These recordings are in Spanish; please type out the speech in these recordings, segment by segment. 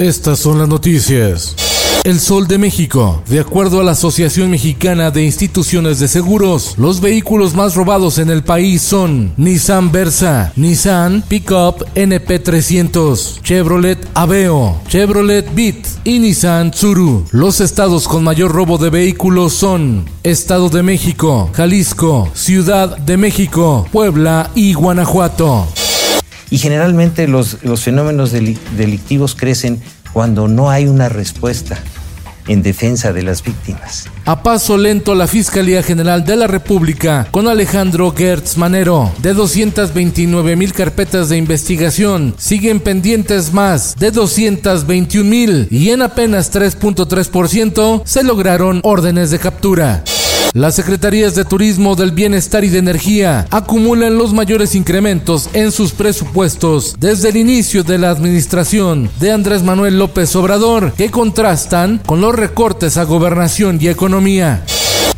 Estas son las noticias. El Sol de México. De acuerdo a la Asociación Mexicana de Instituciones de Seguros, los vehículos más robados en el país son Nissan Versa, Nissan Pickup NP300, Chevrolet Aveo, Chevrolet Beat y Nissan Tsuru. Los estados con mayor robo de vehículos son Estado de México, Jalisco, Ciudad de México, Puebla y Guanajuato. Y generalmente los, los fenómenos deli- delictivos crecen cuando no hay una respuesta en defensa de las víctimas. A paso lento la Fiscalía General de la República con Alejandro Gertz Manero. De 229 mil carpetas de investigación, siguen pendientes más de 221 mil y en apenas 3.3% se lograron órdenes de captura. Las Secretarías de Turismo, del Bienestar y de Energía acumulan los mayores incrementos en sus presupuestos desde el inicio de la administración de Andrés Manuel López Obrador, que contrastan con los recortes a gobernación y economía.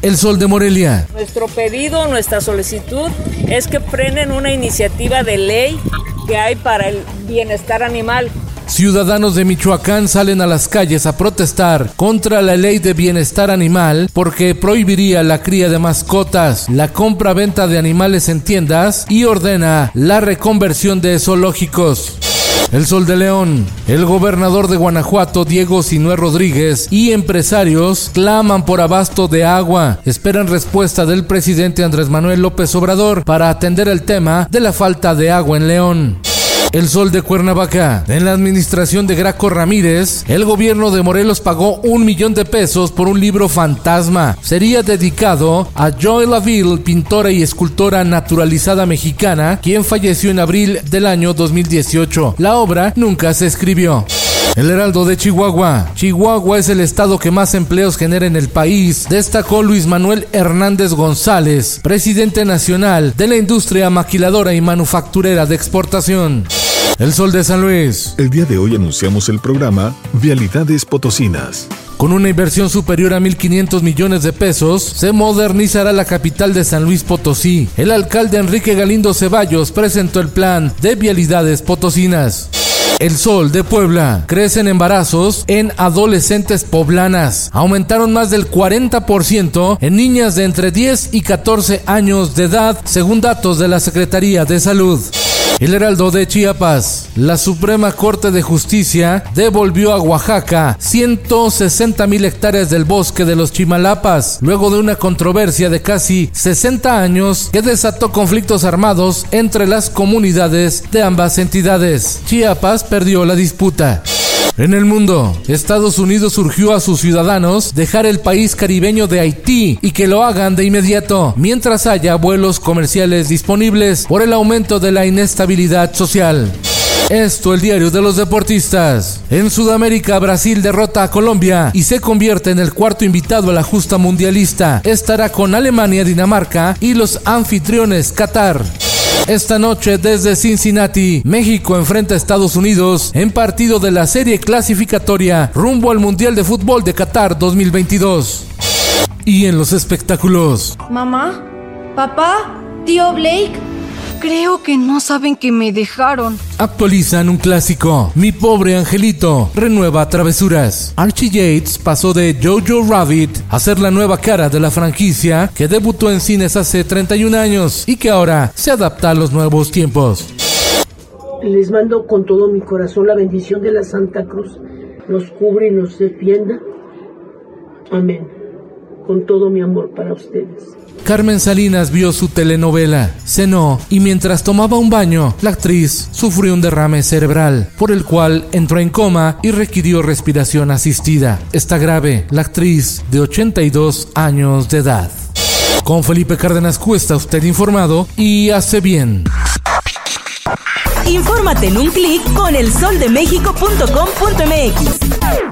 El Sol de Morelia. Nuestro pedido, nuestra solicitud es que frenen una iniciativa de ley que hay para el bienestar animal. Ciudadanos de Michoacán salen a las calles a protestar contra la ley de bienestar animal porque prohibiría la cría de mascotas, la compra-venta de animales en tiendas y ordena la reconversión de zoológicos. El Sol de León. El gobernador de Guanajuato, Diego Sinué Rodríguez, y empresarios claman por abasto de agua. Esperan respuesta del presidente Andrés Manuel López Obrador para atender el tema de la falta de agua en León. El Sol de Cuernavaca. En la administración de Graco Ramírez, el gobierno de Morelos pagó un millón de pesos por un libro fantasma. Sería dedicado a Joy Laville, pintora y escultora naturalizada mexicana, quien falleció en abril del año 2018. La obra nunca se escribió. El Heraldo de Chihuahua. Chihuahua es el estado que más empleos genera en el país, destacó Luis Manuel Hernández González, presidente nacional de la industria maquiladora y manufacturera de exportación. El Sol de San Luis. El día de hoy anunciamos el programa Vialidades Potosinas. Con una inversión superior a 1.500 millones de pesos, se modernizará la capital de San Luis Potosí. El alcalde Enrique Galindo Ceballos presentó el plan de vialidades potosinas. El Sol de Puebla. Crecen embarazos en adolescentes poblanas. Aumentaron más del 40% en niñas de entre 10 y 14 años de edad, según datos de la Secretaría de Salud. El Heraldo de Chiapas. La Suprema Corte de Justicia devolvió a Oaxaca 160 mil hectáreas del bosque de los Chimalapas, luego de una controversia de casi 60 años que desató conflictos armados entre las comunidades de ambas entidades. Chiapas perdió la disputa. En el mundo, Estados Unidos urgió a sus ciudadanos dejar el país caribeño de Haití y que lo hagan de inmediato, mientras haya vuelos comerciales disponibles por el aumento de la inestabilidad social. Esto el diario de los deportistas. En Sudamérica, Brasil derrota a Colombia y se convierte en el cuarto invitado a la justa mundialista. Estará con Alemania, Dinamarca y los anfitriones Qatar. Esta noche desde Cincinnati, México enfrenta a Estados Unidos en partido de la serie clasificatoria rumbo al Mundial de Fútbol de Qatar 2022. Y en los espectáculos, Mamá, papá, tío Blake. Creo que no saben que me dejaron. actualizan un clásico. Mi pobre angelito renueva travesuras. Archie Yates pasó de Jojo Rabbit a ser la nueva cara de la franquicia que debutó en cines hace 31 años y que ahora se adapta a los nuevos tiempos. Les mando con todo mi corazón la bendición de la Santa Cruz. Los cubre y los defienda. Amén. Con todo mi amor para ustedes. Carmen Salinas vio su telenovela, cenó y mientras tomaba un baño, la actriz sufrió un derrame cerebral, por el cual entró en coma y requirió respiración asistida. Está grave, la actriz de 82 años de edad. Con Felipe Cárdenas Cuesta, usted informado y hace bien. Infórmate en un clic con elsoldemexico.com.mx.